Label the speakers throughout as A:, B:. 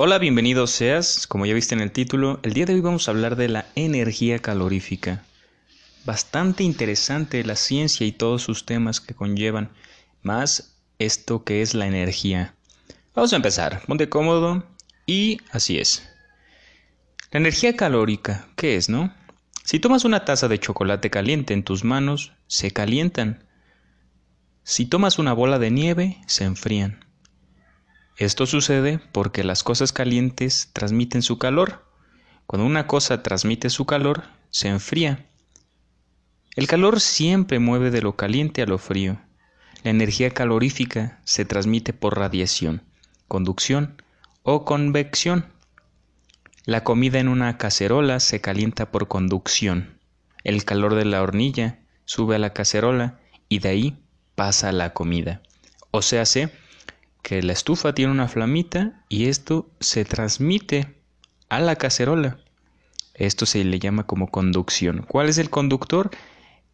A: Hola, bienvenido seas. Como ya viste en el título, el día de hoy vamos a hablar de la energía calorífica. Bastante interesante la ciencia y todos sus temas que conllevan, más esto que es la energía. Vamos a empezar. Ponte cómodo y así es. La energía calórica, ¿qué es, no? Si tomas una taza de chocolate caliente en tus manos, se calientan. Si tomas una bola de nieve, se enfrían. Esto sucede porque las cosas calientes transmiten su calor. Cuando una cosa transmite su calor, se enfría. El calor siempre mueve de lo caliente a lo frío. La energía calorífica se transmite por radiación, conducción o convección. La comida en una cacerola se calienta por conducción. El calor de la hornilla sube a la cacerola y de ahí pasa la comida. O sea, sé que la estufa tiene una flamita y esto se transmite a la cacerola. Esto se le llama como conducción. ¿Cuál es el conductor?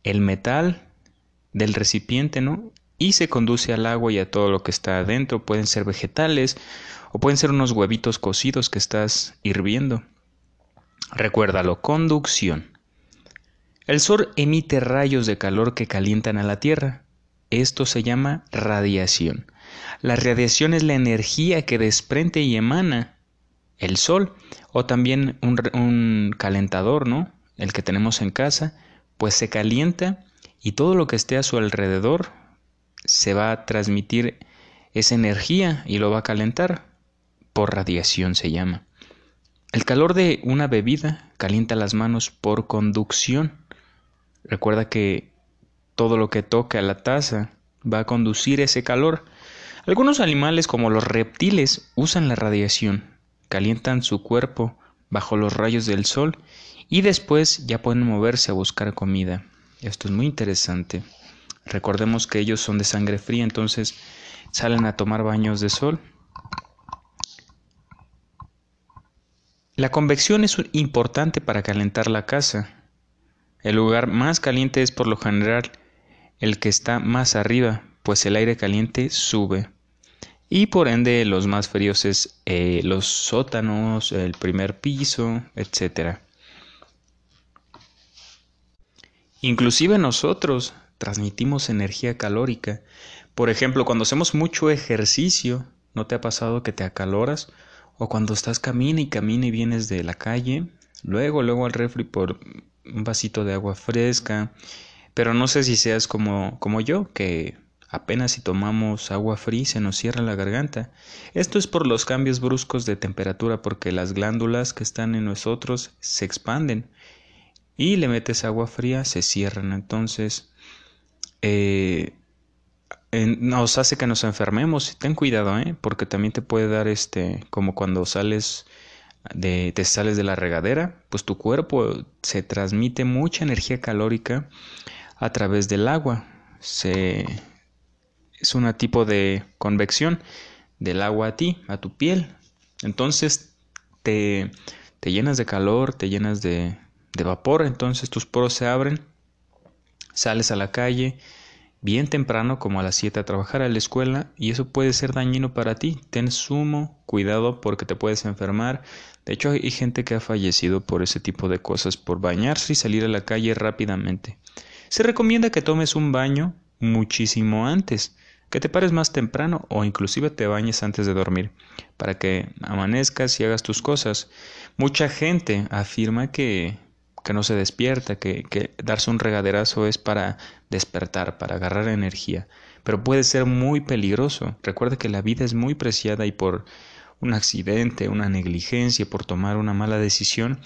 A: El metal del recipiente, ¿no? Y se conduce al agua y a todo lo que está adentro. Pueden ser vegetales o pueden ser unos huevitos cocidos que estás hirviendo. Recuérdalo, conducción. El sol emite rayos de calor que calientan a la Tierra. Esto se llama radiación. La radiación es la energía que desprende y emana el sol o también un, calentador, ¿no? El que tenemos en casa, pues se calienta y todo lo que esté a su alrededor se va a transmitir esa energía y lo va a calentar por radiación se llama. El calor de una bebida calienta las manos por conducción. Recuerda que todo lo que toque a la taza va a conducir ese calor. Algunos animales como los reptiles usan la radiación, calientan su cuerpo bajo los rayos del sol y después ya pueden moverse a buscar comida. Esto es muy interesante. Recordemos que ellos son de sangre fría, entonces salen a tomar baños de sol La convección es importante para calentar la casa. El lugar más caliente es por lo general el que está más arriba, pues el aire caliente sube. Y por ende los más fríos es eh, los sótanos, el primer piso, etc. Inclusive nosotros transmitimos energía calórica. Por ejemplo, cuando hacemos mucho ejercicio, ¿no te ha pasado que te acaloras? O cuando estás camina y camina y vienes de la calle, luego, luego al refri por un vasito de agua fresca. Pero no sé si seas como, como yo, que apenas si tomamos agua fría se nos cierra la garganta. Esto es por los cambios bruscos de temperatura, porque las glándulas que están en nosotros se expanden y le metes agua fría, se cierran. Entonces, eh, nos hace que nos enfermemos. Ten cuidado, ¿eh? porque también te puede dar este, como cuando sales de, te sales de la regadera, pues tu cuerpo se transmite mucha energía calórica a través del agua. Se, es un tipo de convección del agua a ti, a tu piel. Entonces te, te llenas de calor, te llenas de, de vapor, entonces tus poros se abren, sales a la calle, bien temprano como a las 7 a trabajar a la escuela y eso puede ser dañino para ti. Ten sumo cuidado porque te puedes enfermar. De hecho hay gente que ha fallecido por ese tipo de cosas, por bañarse y salir a la calle rápidamente. Se recomienda que tomes un baño muchísimo antes, que te pares más temprano o inclusive te bañes antes de dormir, para que amanezcas y hagas tus cosas. Mucha gente afirma que que no se despierta, que, que darse un regaderazo es para despertar, para agarrar energía, pero puede ser muy peligroso. Recuerda que la vida es muy preciada y por un accidente, una negligencia, por tomar una mala decisión,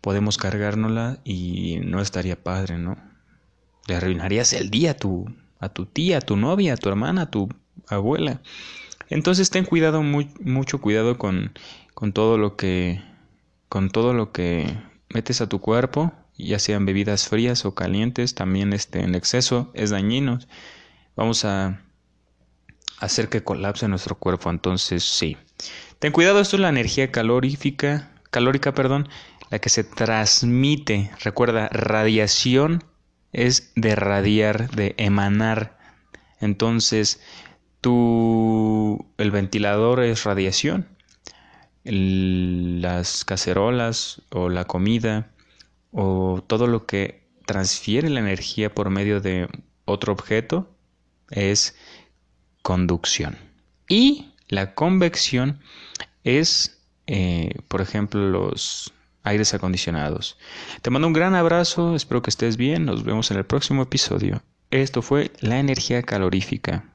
A: podemos cargárnosla y no estaría padre, ¿no? Le arruinarías el día tu, a tu tía, a tu novia, a tu hermana, a tu abuela. Entonces ten cuidado, mucho cuidado con, con todo lo que, con todo lo que metes a tu cuerpo, ya sean bebidas frías o calientes, también este, en exceso es dañino. Vamos a hacer que colapse nuestro cuerpo, entonces sí. Ten cuidado, esto es la energía calorífica, calórica, perdón, la que se transmite. Recuerda, radiación es de radiar, de emanar. Entonces, tu el ventilador es radiación las cacerolas o la comida o todo lo que transfiere la energía por medio de otro objeto es conducción. Y la convección es, eh, por ejemplo, los aires acondicionados. Te mando un gran abrazo, espero que estés bien, nos vemos en el próximo episodio. Esto fue la energía calorífica.